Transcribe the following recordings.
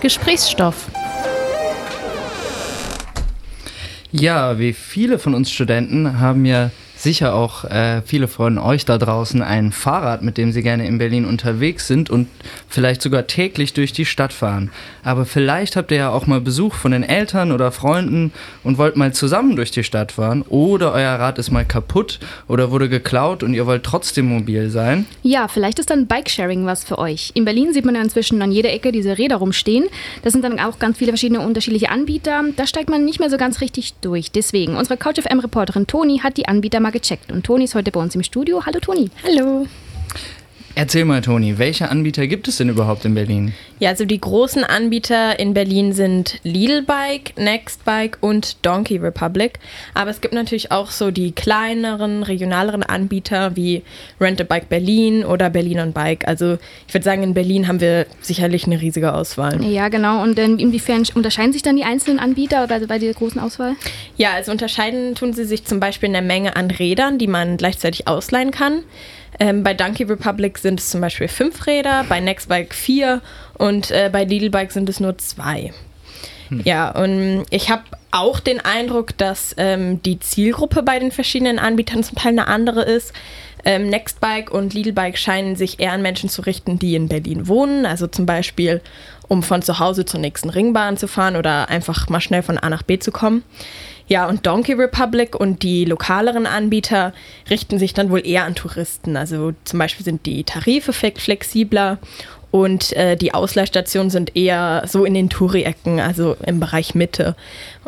Gesprächsstoff. Ja, wie viele von uns Studenten haben ja sicher auch äh, viele von euch da draußen ein Fahrrad, mit dem sie gerne in Berlin unterwegs sind und vielleicht sogar täglich durch die Stadt fahren. Aber vielleicht habt ihr ja auch mal Besuch von den Eltern oder Freunden und wollt mal zusammen durch die Stadt fahren oder euer Rad ist mal kaputt oder wurde geklaut und ihr wollt trotzdem mobil sein. Ja, vielleicht ist dann Bikesharing was für euch. In Berlin sieht man ja inzwischen an jeder Ecke diese Räder rumstehen. Das sind dann auch ganz viele verschiedene unterschiedliche Anbieter. Da steigt man nicht mehr so ganz richtig durch. Deswegen, unsere CouchFM-Reporterin Toni hat die Anbieter mal gecheckt. Und Toni ist heute bei uns im Studio. Hallo Toni. Hallo. Erzähl mal, Toni, welche Anbieter gibt es denn überhaupt in Berlin? Ja, also die großen Anbieter in Berlin sind Lidl Bike, Nextbike und Donkey Republic. Aber es gibt natürlich auch so die kleineren, regionaleren Anbieter wie Rent a Bike Berlin oder Berlin on Bike. Also ich würde sagen, in Berlin haben wir sicherlich eine riesige Auswahl. Ja, genau. Und inwiefern unterscheiden sich dann die einzelnen Anbieter bei, bei der großen Auswahl? Ja, also unterscheiden tun sie sich zum Beispiel in der Menge an Rädern, die man gleichzeitig ausleihen kann. Ähm, bei Donkey Republic sind es zum Beispiel fünf Räder, bei Nextbike vier und äh, bei Lidl Bike sind es nur zwei. Hm. Ja, und ich habe auch den Eindruck, dass ähm, die Zielgruppe bei den verschiedenen Anbietern zum Teil eine andere ist. Ähm, Nextbike und Lidl Bike scheinen sich eher an Menschen zu richten, die in Berlin wohnen. Also zum Beispiel, um von zu Hause zur nächsten Ringbahn zu fahren oder einfach mal schnell von A nach B zu kommen. Ja, und Donkey Republic und die lokaleren Anbieter richten sich dann wohl eher an Touristen. Also zum Beispiel sind die Tarife flexibler und äh, die Ausleihstationen sind eher so in den Touri-Ecken, also im Bereich Mitte.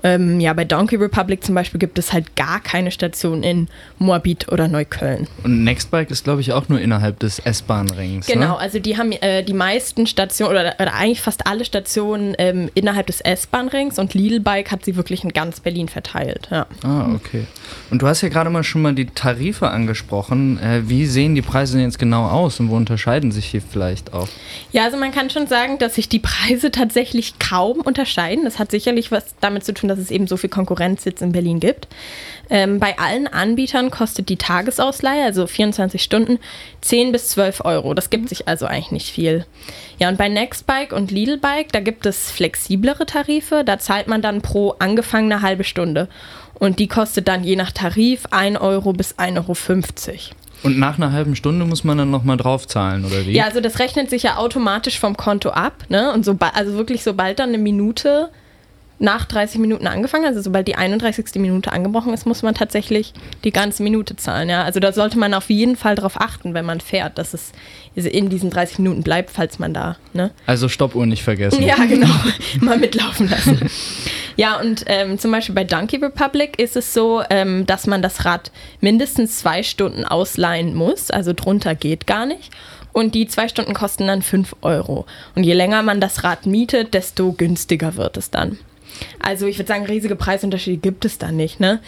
Ähm, ja, bei Donkey Republic zum Beispiel gibt es halt gar keine Station in Moabit oder Neukölln. Und Nextbike ist, glaube ich, auch nur innerhalb des S-Bahn-Rings. Ne? Genau, ne? also die haben äh, die meisten Stationen oder, oder, eigentlich fast alle Stationen ähm, innerhalb des S-Bahn-Rings und Lidl Bike hat sie wirklich in ganz Berlin verteilt. Ja. Ah, okay. Und du hast ja gerade mal schon mal die Tarife angesprochen. Äh, wie sehen die Preise denn jetzt genau aus und wo unterscheiden sich hier vielleicht auch? Ja, also man kann schon sagen, dass sich die Preise tatsächlich kaum unterscheiden. Das hat sicherlich was damit zu tun, dass es eben so viel Konkurrenz jetzt in Berlin gibt. Ähm, bei allen Anbietern kostet die Tagesausleihe, also 24 Stunden, 10 bis 12 Euro. Das gibt sich also eigentlich nicht viel. Ja, und bei Nextbike und Lidlbike, da gibt es flexiblere Tarife. Da zahlt man dann pro angefangene halbe Stunde. Und die kostet dann je nach Tarif 1 Euro bis 1,50 Euro. Und nach einer halben Stunde muss man dann nochmal draufzahlen, oder wie? Ja, also das rechnet sich ja automatisch vom Konto ab. Ne? Und so, also wirklich, sobald dann eine Minute nach 30 Minuten angefangen. Also sobald die 31. Minute angebrochen ist, muss man tatsächlich die ganze Minute zahlen. Ja? Also da sollte man auf jeden Fall darauf achten, wenn man fährt, dass es in diesen 30 Minuten bleibt, falls man da. Ne? Also Stoppuhr nicht vergessen. Ja, genau. Mal mitlaufen lassen. ja, und ähm, zum Beispiel bei Donkey Republic ist es so, ähm, dass man das Rad mindestens zwei Stunden ausleihen muss. Also drunter geht gar nicht. Und die zwei Stunden kosten dann 5 Euro. Und je länger man das Rad mietet, desto günstiger wird es dann. Also ich würde sagen, riesige Preisunterschiede gibt es da nicht. Ne?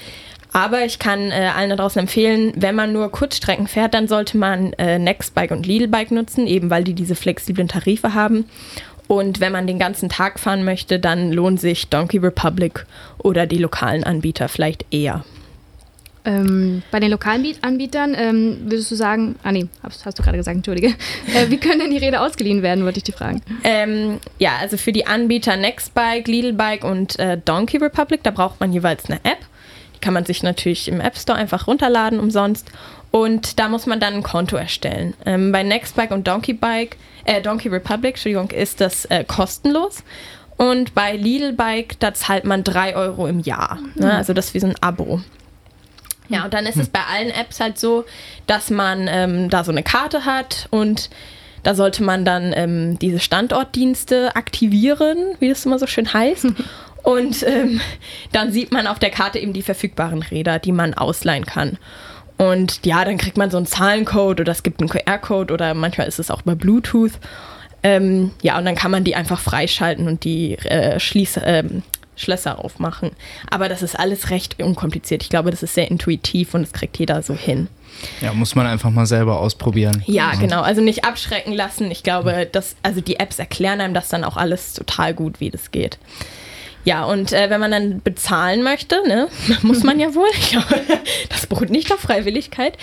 Aber ich kann äh, allen da draußen empfehlen, wenn man nur Kurzstrecken fährt, dann sollte man äh, Nextbike und Lidlbike nutzen, eben weil die diese flexiblen Tarife haben. Und wenn man den ganzen Tag fahren möchte, dann lohnt sich Donkey Republic oder die lokalen Anbieter vielleicht eher. Ähm, bei den lokalen Anbietern ähm, würdest du sagen, ah nee, hast, hast du gerade gesagt, entschuldige. Äh, wie können denn die Räder ausgeliehen werden, wollte ich dich fragen. Ähm, ja, also für die Anbieter Nextbike, Lidlbike und äh, Donkey Republic, da braucht man jeweils eine App. Die kann man sich natürlich im App Store einfach runterladen umsonst. Und da muss man dann ein Konto erstellen. Ähm, bei Nextbike und Donkey Bike, äh, Donkey Republic, Entschuldigung, ist das äh, kostenlos. Und bei Lidlbike, da zahlt man 3 Euro im Jahr. Ne? Mhm. Also das ist wie so ein Abo. Ja, und dann ist es bei allen Apps halt so, dass man ähm, da so eine Karte hat und da sollte man dann ähm, diese Standortdienste aktivieren, wie das immer so schön heißt. Und ähm, dann sieht man auf der Karte eben die verfügbaren Räder, die man ausleihen kann. Und ja, dann kriegt man so einen Zahlencode oder es gibt einen QR-Code oder manchmal ist es auch bei Bluetooth. Ähm, ja, und dann kann man die einfach freischalten und die äh, Schließ, ähm, Schlösser aufmachen. Aber das ist alles recht unkompliziert. Ich glaube, das ist sehr intuitiv und das kriegt jeder so hin. Ja, muss man einfach mal selber ausprobieren. Ja, mhm. genau. Also nicht abschrecken lassen. Ich glaube, dass, also die Apps erklären einem das dann auch alles total gut, wie das geht. Ja, und äh, wenn man dann bezahlen möchte, ne, muss man ja wohl, das beruht nicht auf Freiwilligkeit,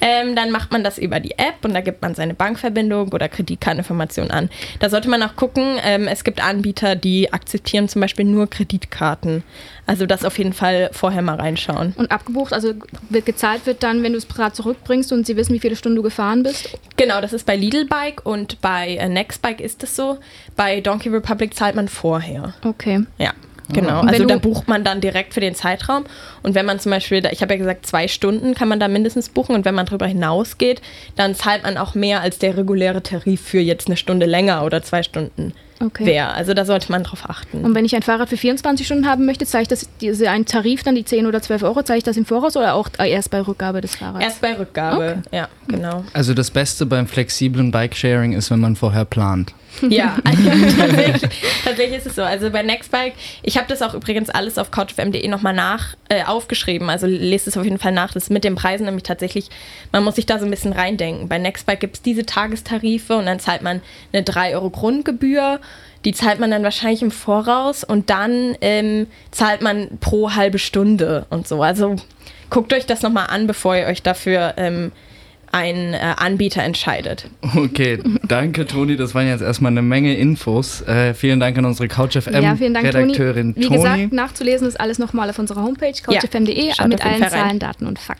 ähm, dann macht man das über die App und da gibt man seine Bankverbindung oder Kreditkarteninformation an. Da sollte man auch gucken, ähm, es gibt Anbieter, die akzeptieren zum Beispiel nur Kreditkarten. Also das auf jeden Fall vorher mal reinschauen. Und abgebucht, also wird gezahlt wird dann, wenn du es Rad zurückbringst und sie wissen, wie viele Stunden du gefahren bist? Genau, das ist bei Lidl Bike und bei äh, Nextbike ist es so. Bei Donkey Republic zahlt man vorher. Okay. Ja. Genau, also da bucht man dann direkt für den Zeitraum. Und wenn man zum Beispiel, ich habe ja gesagt, zwei Stunden kann man da mindestens buchen. Und wenn man darüber hinausgeht, dann zahlt man auch mehr als der reguläre Tarif für jetzt eine Stunde länger oder zwei Stunden okay. wäre. Also da sollte man drauf achten. Und wenn ich ein Fahrrad für 24 Stunden haben möchte, zeige ich das, diese einen Tarif, dann die 10 oder 12 Euro, zeige ich das im Voraus oder auch erst bei Rückgabe des Fahrrads? Erst bei Rückgabe, okay. ja, genau. Also das Beste beim flexiblen Bikesharing ist, wenn man vorher plant. Ja, also tatsächlich, tatsächlich, ist es so. Also bei Nextbike, ich habe das auch übrigens alles auf couchfm.de nochmal nach äh, aufgeschrieben. Also lest es auf jeden Fall nach. Das ist mit den Preisen nämlich tatsächlich, man muss sich da so ein bisschen reindenken. Bei Nextbike gibt es diese Tagestarife und dann zahlt man eine 3 Euro Grundgebühr. Die zahlt man dann wahrscheinlich im Voraus und dann ähm, zahlt man pro halbe Stunde und so. Also guckt euch das nochmal an, bevor ihr euch dafür ähm, ein äh, Anbieter entscheidet. Okay, danke Toni, das waren jetzt erstmal eine Menge Infos. Äh, vielen Dank an unsere CouchFM ja, Redakteurin Toni. Wie gesagt, nachzulesen ist alles nochmal auf unserer Homepage couchfm.de ja, mit allen Zahlen, Daten und Fakten.